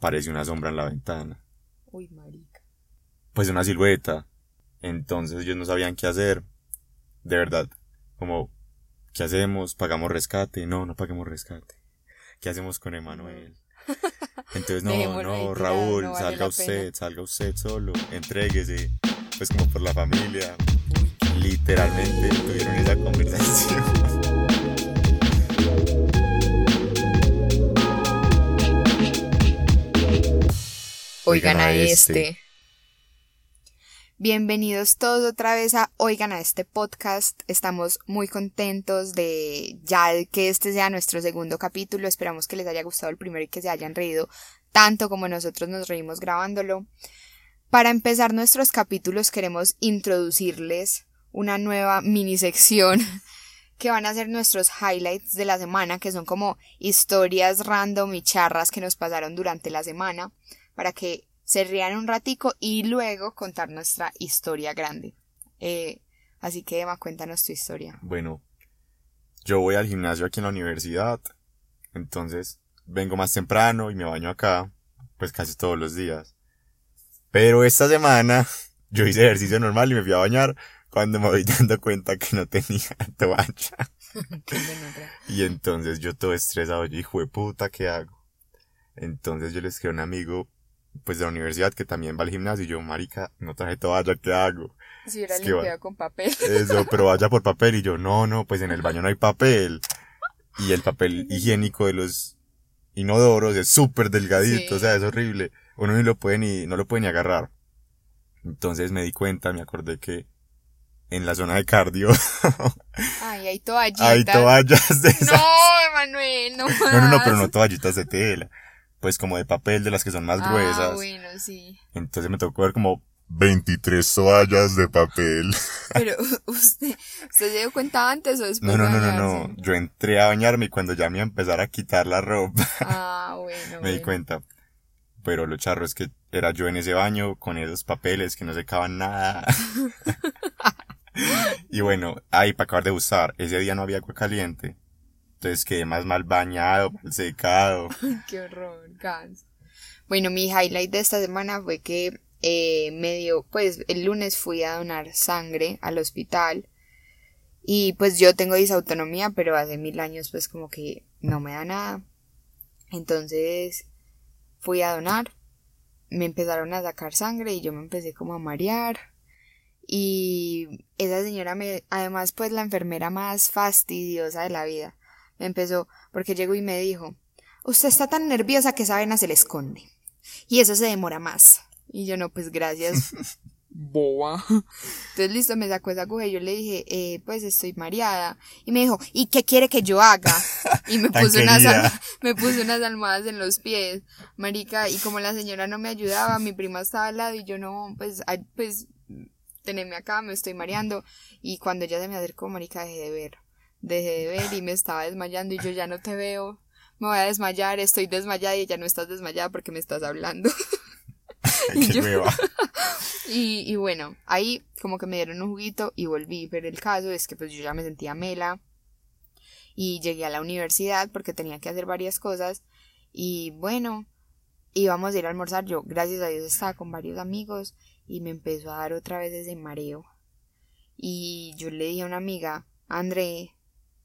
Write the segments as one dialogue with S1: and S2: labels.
S1: aparece una sombra en la ventana.
S2: Uy, marica.
S1: Pues una silueta. Entonces ellos no sabían qué hacer. De verdad. Como, ¿qué hacemos? ¿Pagamos rescate? No, no paguemos rescate. ¿Qué hacemos con Emanuel? Entonces, no, no, Raúl,
S2: no vale
S1: salga usted,
S2: pena.
S1: salga usted solo, entréguese. Pues como por la familia.
S2: Uy,
S1: Literalmente tuvieron esa conversación.
S2: Oigan a este. Bienvenidos todos otra vez a Oigan a este podcast. Estamos muy contentos de ya que este sea nuestro segundo capítulo. Esperamos que les haya gustado el primero y que se hayan reído tanto como nosotros nos reímos grabándolo. Para empezar nuestros capítulos queremos introducirles una nueva mini sección que van a ser nuestros highlights de la semana, que son como historias random y charras que nos pasaron durante la semana, para que se rían un ratico y luego contar nuestra historia grande. Eh, así que Emma, cuéntanos tu historia.
S1: Bueno, yo voy al gimnasio aquí en la universidad, entonces vengo más temprano y me baño acá, pues casi todos los días. Pero esta semana yo hice ejercicio normal y me fui a bañar cuando me voy dando cuenta que no tenía toalla. Y entonces yo todo estresado, yo hijo de puta, ¿qué hago? Entonces yo le escribí a un amigo, pues de la universidad que también va al gimnasio y yo, marica, no traje toalla, ¿qué hago?
S2: Si hubiera
S1: Es
S2: limpiado con papel.
S1: Eso, pero vaya por papel y yo, no, no, pues en el baño no hay papel. Y el papel higiénico de los inodoros es súper delgadito,
S2: Sí.
S1: o sea, es horrible. Uno ni lo puede ni, no lo puede ni agarrar. Entonces me di cuenta, me acordé que en la zona de cardio
S2: Ay, hay toallitas.
S1: hay toallas de esas.
S2: No, Emanuel, no
S1: No, no, no, pero no toallitas de tela. Pues como de papel, de las que son más
S2: Ah,
S1: gruesas.
S2: bueno, sí.
S1: Entonces me tocó ver como 23 toallas de papel.
S2: Pero usted, ¿usted se dio cuenta antes o después
S1: No, no,
S2: de
S1: no, no, no. Yo entré a bañarme y cuando ya me iba a empezar a quitar la ropa,
S2: Ah, bueno.
S1: me di cuenta. Pero lo charro es que era yo en ese baño con esos papeles que no secaban nada. y bueno, ahí para acabar de usar, ese día no había agua caliente. Entonces quedé más mal bañado, mal secado.
S2: Qué horror, gas. Bueno, mi highlight de esta semana fue que eh, me dio, pues el lunes fui a donar sangre al hospital y pues yo tengo disautonomía, pero hace mil años pues como que no me da nada. Entonces fui a donar, me empezaron a sacar sangre y yo me empecé como a marear. Y esa señora me, además pues la enfermera más fastidiosa de la vida, empezó, porque llegó y me dijo, usted está tan nerviosa que esa vena se le esconde. Y eso se demora más. Y yo no, pues gracias. Boa. Entonces listo, me sacó esa aguja y yo le dije, eh, pues estoy mareada. Y me dijo, ¿y qué quiere que yo haga? Y me puso unas, me puso unas almohadas en los pies, marica, y como la señora no me ayudaba, mi prima estaba al lado y yo no, pues, ay, pues, teneme acá, me estoy mareando. Y cuando ella se me acercó, marica, dejé de ver. Dejé de ver y me estaba desmayando y yo ya no te veo. Me voy a desmayar, estoy desmayada y ya no estás desmayada porque me estás hablando. Y yo-. Y, y bueno, ahí como que me dieron un juguito y volví, pero el caso es que pues yo ya me sentía mela y llegué a la universidad porque tenía que hacer varias cosas y bueno, íbamos a ir a almorzar, yo gracias a Dios estaba con varios amigos y me empezó a dar otra vez ese mareo y yo le dije a una amiga, André,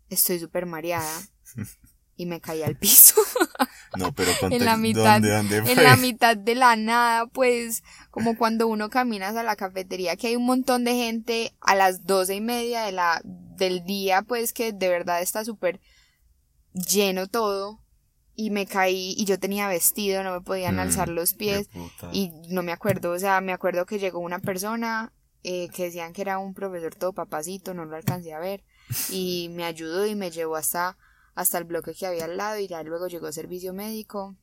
S2: estoy súper mareada y me caí al piso.
S1: No, pero
S2: en la mitad,
S1: ¿dónde, dónde fue?
S2: en la mitad de la nada, pues, como cuando uno camina a la cafetería, que hay un montón de gente a las doce y media de la, del día, pues, que de verdad está súper lleno todo, y me caí, y yo tenía vestido, no me podían
S1: Mm,
S2: alzar los pies, y no me acuerdo, o sea, me acuerdo que llegó una persona, eh, que decían que era un profesor todo papacito, no lo alcancé a ver, y me ayudó y me llevó hasta hasta el bloque que había al lado y ya luego llegó servicio médico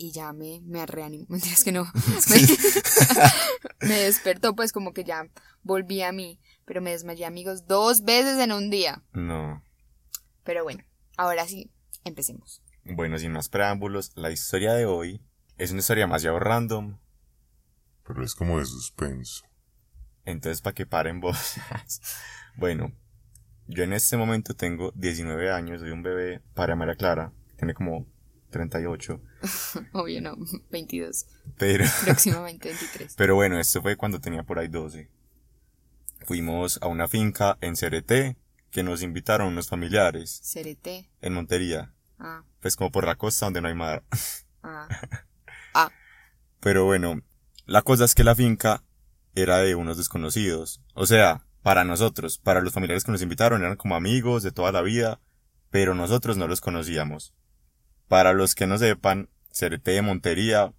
S2: y ya me, me reanimó. Mentiras que no. Me, me despertó, pues como que ya volví a mí. Pero me desmayé, amigos, dos veces en un día.
S1: No.
S2: Pero bueno, ahora sí, empecemos.
S1: Bueno, sin más preámbulos, la historia de hoy es una historia demasiado random.
S3: Pero es como de suspenso.
S1: Entonces, para que paren vos. bueno, yo en este momento tengo 19 años, soy un bebé para María Clara. Tiene como 38.
S2: Obvio no, 22.
S1: Pero,
S2: Próximamente 23.
S1: pero bueno, esto fue cuando tenía por ahí 12. Fuimos a una finca en Cereté que nos invitaron unos familiares
S2: Cerete.
S1: en Montería.
S2: Ah,
S1: Pues como por la costa donde no hay mar.
S2: ah. Ah,
S1: Pero bueno, la cosa es que la finca era de unos desconocidos. O sea, para nosotros, para los familiares que nos invitaron, eran como amigos de toda la vida, pero nosotros no los conocíamos. Para los que no sepan, Cerete de Montería,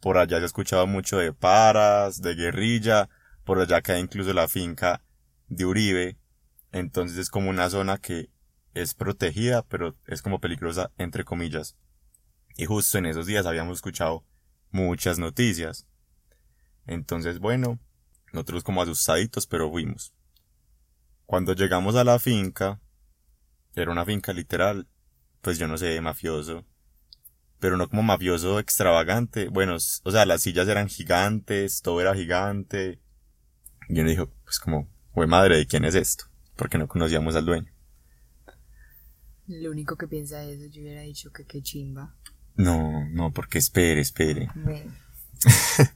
S1: por allá se ha escuchado mucho de paras, de guerrilla, por allá queda incluso la finca de Uribe, entonces es como una zona que es protegida, pero es como peligrosa entre comillas. Y justo en esos días habíamos escuchado muchas noticias. Entonces, bueno, nosotros como asustaditos, pero fuimos. Cuando llegamos a la finca, era una finca literal, pues yo no sé, mafioso. Pero no como mafioso extravagante. Bueno, o sea, las sillas eran gigantes, todo era gigante. Y uno dijo, pues como, güey madre, ¿de quién es esto? Porque no conocíamos al dueño.
S2: lo único que piensa eso, yo hubiera dicho que qué chimba.
S1: No, no, porque espere, espere.
S2: Bueno,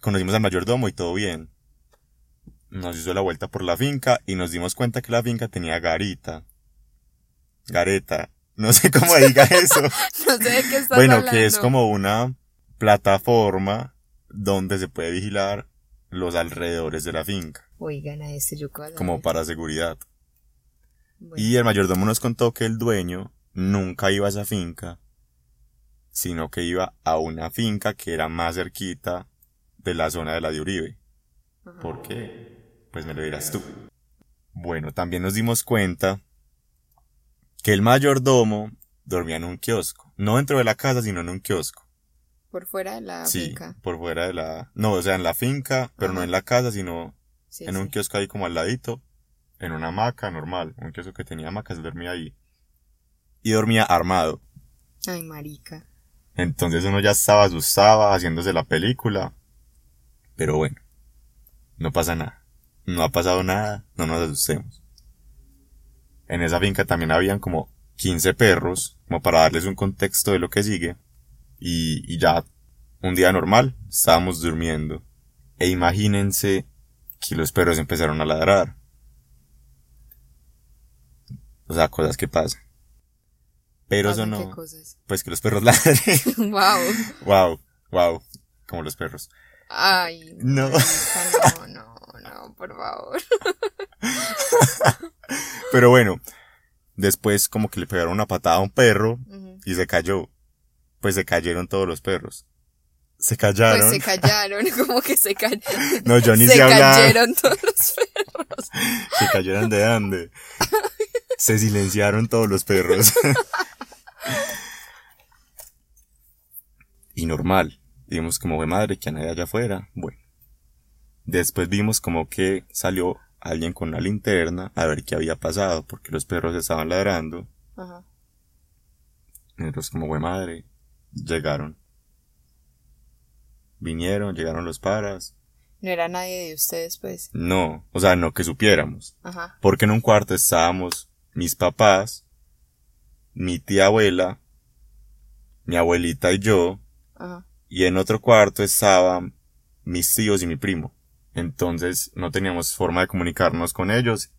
S1: Conocimos al mayordomo y todo bien. Nos hizo la vuelta por la finca y nos dimos cuenta que la finca tenía garita. Gareta. No sé cómo diga eso.
S2: no sé de qué estás
S1: bueno,
S2: hablando.
S1: que es como una plataforma donde se puede vigilar los alrededores de la finca,
S2: Oigan a este cuál
S1: como para seguridad.
S2: Bueno,
S1: Y el mayordomo nos contó que el dueño nunca iba a esa finca, sino que iba a una finca que era más cerquita de la zona de la de Uribe.
S2: ajá.
S1: ¿Por qué? Pues me lo dirás tú. Bueno, también nos dimos cuenta que el mayordomo dormía en un kiosco. No dentro de la casa, sino en un kiosco.
S2: Por fuera de la
S1: sí,
S2: finca.
S1: por fuera de la... No, o sea, en la finca, pero no en la casa, sino
S2: Sí,
S1: en un kiosco ahí como al ladito. En una hamaca normal. Un kiosco que tenía hamacas, dormía ahí. Y dormía armado.
S2: Ay, marica.
S1: Entonces uno ya estaba asustado haciéndose la película. Pero bueno, no pasa nada. No ha pasado nada, no nos asustemos. En esa finca también habían como 15 perros, como para darles un contexto de lo que sigue. Y, y ya, un día normal, estábamos durmiendo. E imagínense que los perros empezaron a ladrar. O sea, cosas que pasan. Pero eso
S2: Pasan ¿Qué
S1: no,
S2: cosas?
S1: pues que los perros ladren.
S2: wow.
S1: Wow, wow, como los perros.
S2: Ay.
S1: No.
S2: no, no, no, por favor.
S1: Pero bueno, después como que le pegaron una patada a un perro y se cayó. Pues se cayeron todos los perros. Se callaron.
S2: Pues se callaron, como que se callaron.
S1: No, yo ni
S2: se
S1: hablar.
S2: cayeron todos los perros.
S1: Se cayeron de dónde. Se silenciaron todos los perros. y normal. Vimos como madre que a nadie allá afuera. Bueno. Después vimos como que salió alguien con una linterna a ver qué había pasado porque los perros estaban ladrando.
S2: Ajá.
S1: Y nosotros como fue madre. Llegaron. Vinieron, llegaron los paras.
S2: No era nadie de ustedes, pues.
S1: No, o sea, no que supiéramos.
S2: Ajá.
S1: Porque en un cuarto estábamos mis papás, mi tía abuela, mi abuelita y yo,
S2: Ajá.
S1: y en otro cuarto estaban mis tíos y mi primo. Entonces no teníamos forma de comunicarnos con ellos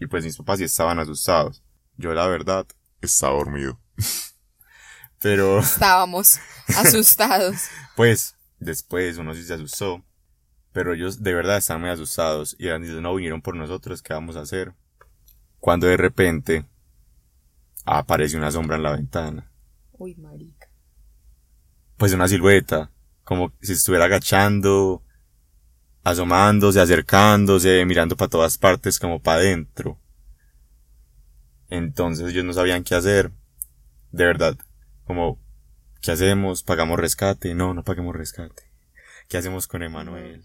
S1: y pues mis papás sí estaban asustados. Yo la verdad
S3: Está dormido.
S1: Pero
S2: Estábamos asustados.
S1: pues después uno sí se asustó. Pero ellos de verdad estaban muy asustados y eran diciendo no vinieron por nosotros, ¿qué vamos a hacer? Cuando de repente aparece una sombra en la ventana.
S2: Uy, marica.
S1: pues una silueta, como si estuviera agachando, asomándose, acercándose, mirando para todas partes como para adentro. Entonces ellos no sabían qué hacer. De verdad, como, ¿qué hacemos? ¿Pagamos rescate? No, no paguemos rescate. ¿Qué hacemos con Emanuel?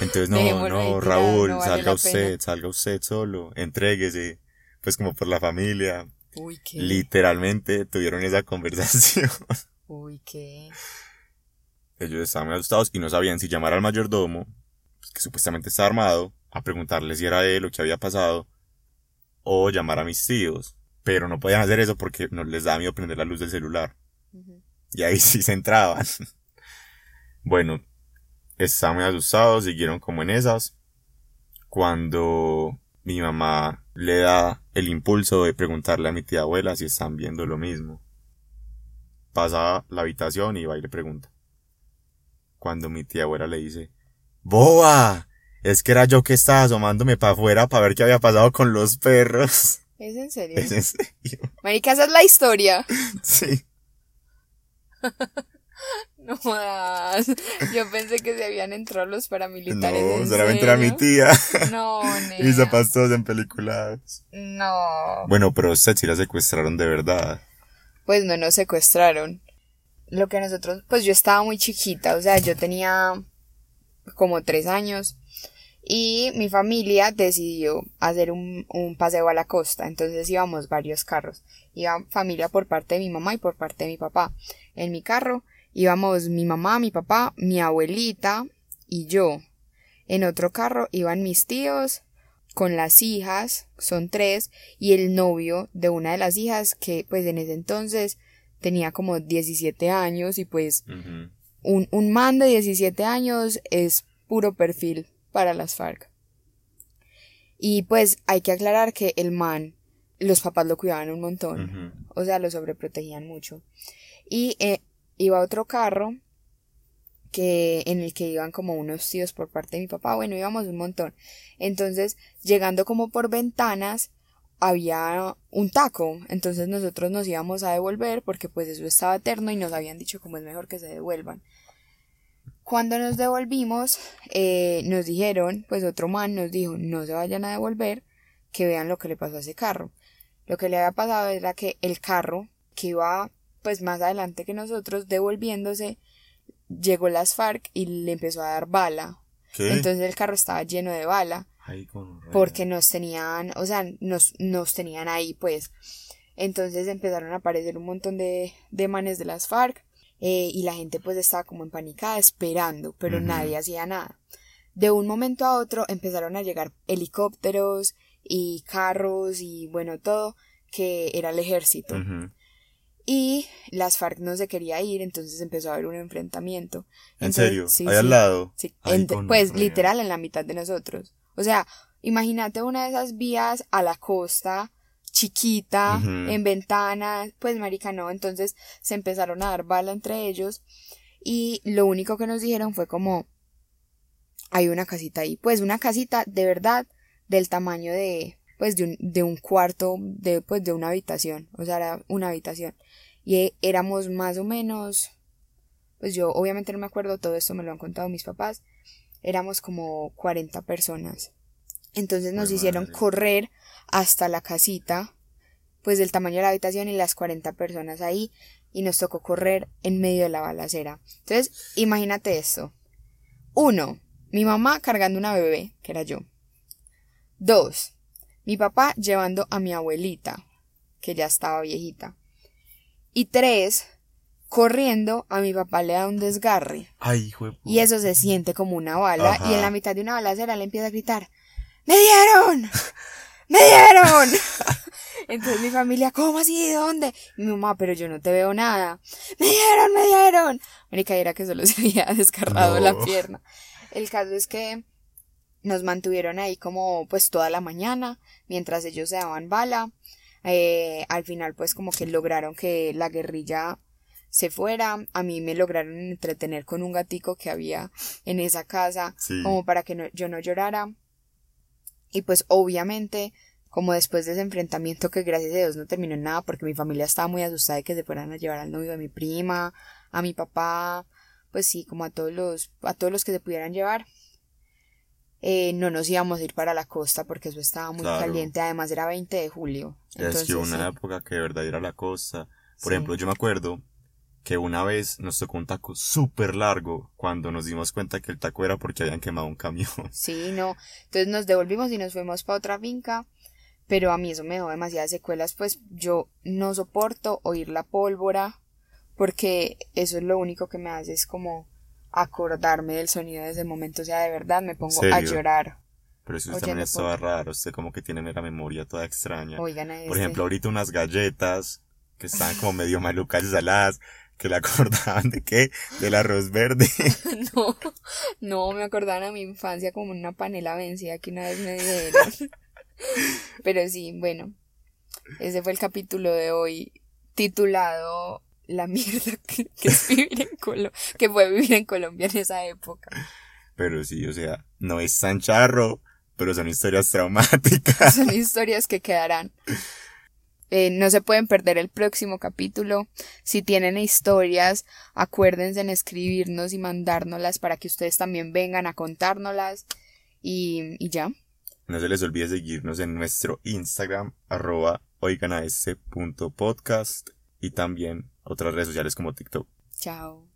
S1: Entonces, no, no, Raúl,
S2: no vale
S1: salga usted,
S2: pena.
S1: salga usted solo, entréguese, pues como por la familia.
S2: Uy, qué.
S1: Literalmente tuvieron esa conversación.
S2: Uy, qué.
S1: Ellos estaban muy asustados y no sabían si llamar al mayordomo, pues, que supuestamente está armado, a preguntarle si era él o qué había pasado, o llamar a mis tíos. pero no podían hacer eso porque no les daba miedo prender la luz del celular. Y ahí sí se entraban. bueno, estaban muy asustados, siguieron como en esas. Cuando mi mamá le da el impulso de preguntarle a mi tía abuela si están viendo lo mismo. Pasa a la habitación y va y le pregunta. Cuando mi tía abuela le dice, ¡Boba! Es que era yo que estaba asomándome para afuera para ver qué había pasado con los perros.
S2: ¿Es en serio?
S1: ¿Es en serio?
S2: Marica, esa es la historia.
S1: Sí.
S2: No jodas. Yo pensé que se habían entrado los paramilitares.
S1: No,
S2: ¿en
S1: solamente era mi
S2: serio?
S1: tía.
S2: No,
S1: Y
S2: nena.
S1: zapatos todos en peliculados.
S2: No.
S1: Bueno, pero usted sí la secuestraron de verdad.
S2: Pues no nos secuestraron. Lo que nosotros, pues yo estaba muy chiquita, o sea, yo tenía como tres años y mi familia decidió hacer un, un paseo a la costa, entonces íbamos varios carros. Iba familia por parte de mi mamá y por parte de mi papá. En mi carro íbamos mi mamá, mi papá, mi abuelita y yo. En otro carro iban mis tíos con las hijas, son tres, y el novio de una de las hijas que pues en ese entonces tenía como 17 años y pues un, un man de 17 años es puro perfil para las FARC. Y pues hay que aclarar que el man, los papás lo cuidaban un montón, o sea, lo sobreprotegían mucho. Y eh, iba otro carro que en el que iban como unos tíos por parte de mi papá, bueno, íbamos un montón. Entonces, llegando como por ventanas, había un taco, entonces nosotros nos íbamos a devolver porque pues eso estaba eterno y nos habían dicho como es mejor que se devuelvan. Cuando nos devolvimos, eh, nos dijeron, pues otro man nos dijo, no se vayan a devolver, que vean lo que le pasó a ese carro. Lo que le había pasado era que el carro, que iba pues más adelante que nosotros, devolviéndose, llegó las FARC y le empezó a dar bala.
S1: ¿Qué?
S2: Entonces el carro estaba lleno de bala Porque nos tenían, o sea, nos, nos tenían ahí, pues. Entonces empezaron a aparecer un montón de, de manes de las FARC eh, y la gente pues estaba como empanicada esperando, pero
S1: Ujú.
S2: nadie hacía nada. De un momento a otro empezaron a llegar helicópteros y carros y bueno, todo que era el ejército. Y las FARC no se quería ir, entonces empezó a haber un enfrentamiento.
S1: ¿En
S2: Entonces,
S1: serio?
S2: sí,
S1: Ahí al lado.
S2: Sí,
S1: Ay,
S2: pues literal en la mitad de nosotros. O sea, imagínate una de esas vías a la costa, chiquita, en ventanas, pues marica no, entonces se empezaron a dar bala entre ellos y lo único que nos dijeron fue como hay una casita ahí, pues una casita de verdad del tamaño de pues de un, de un cuarto de pues de una habitación, o sea, era una habitación. Y eh, éramos más o menos pues yo obviamente no me acuerdo, todo esto me lo han contado mis papás, éramos como 40 personas. Entonces nos hicieron
S1: madre.
S2: correr hasta la casita, pues del tamaño de la habitación y las 40 personas ahí, y nos tocó correr en medio de la balacera. Entonces, imagínate esto. Uno, mi mamá cargando una bebé, que era yo. Dos, mi papá llevando a mi abuelita, que ya estaba viejita. Y tres, corriendo, a mi papá le da un desgarre.
S1: Ay, hijo de puta.
S2: Y eso se siente como una bala.
S1: Ajá.
S2: Y en la mitad de una balacera le empieza a gritar: ¡Me dieron! ¡Me dieron! Entonces mi familia, ¿cómo así? ¿Dónde? Y mi mamá, pero yo no te veo nada. ¡Me dieron! ¡Me dieron! Marica, era que solo se había desgarrado
S1: No.
S2: la pierna. El caso es que nos mantuvieron ahí como pues toda la mañana mientras ellos se daban bala. Eh, al final pues como que lograron que la guerrilla se fuera. A mí me lograron entretener con un gatico que había en esa casa
S1: Sí.
S2: como para que no- yo no llorara. Y pues obviamente, como después de ese enfrentamiento que gracias a Dios no terminó en nada porque mi familia estaba muy asustada de que se fueran a llevar al novio de mi prima, a mi papá, pues sí, como a todos los, a todos los que se pudieran llevar. Eh, no nos íbamos a ir para la costa porque eso estaba muy
S1: Claro.
S2: caliente, además era 20 de julio.
S1: Ya es que
S2: Entonces,
S1: una
S2: sí.
S1: época que de verdad ir a la costa. Por
S2: Sí.
S1: ejemplo, yo me acuerdo que una vez nos tocó un taco súper largo cuando nos dimos cuenta que el taco era porque habían quemado un camión.
S2: Sí, no. Entonces nos devolvimos y nos fuimos para otra finca. Pero a mí eso me dejó demasiadas secuelas, pues yo no soporto oír la pólvora porque eso es lo único que me hace es como acordarme del sonido de ese momento. O sea, de verdad me pongo a
S1: ¿Serio?
S2: llorar.
S1: Pero si usted también es toda
S2: podcast.
S1: rara, usted como que tiene la memoria toda extraña.
S2: Oigan a
S1: Por
S2: este.
S1: ejemplo, ahorita unas galletas que estaban como medio malucas y saladas, que le acordaban de qué? Del arroz verde.
S2: No, no, me acordaban a mi infancia como una panela vencida que una vez me dieron. Pero sí, bueno, ese fue el capítulo de hoy titulado La mierda que, que es vivir en Colombia, que fue vivir en Colombia en esa época.
S1: Pero sí, o sea, no es tan charro, pero son historias traumáticas.
S2: Son historias que quedarán. Eh, no se pueden perder el próximo capítulo. Si tienen historias, acuérdense en escribirnos y mandárnoslas para que ustedes también vengan a contárnoslas. Y, y ya.
S1: No se les olvide seguirnos en nuestro Instagram, arroba y también otras redes sociales como TikTok.
S2: Chao.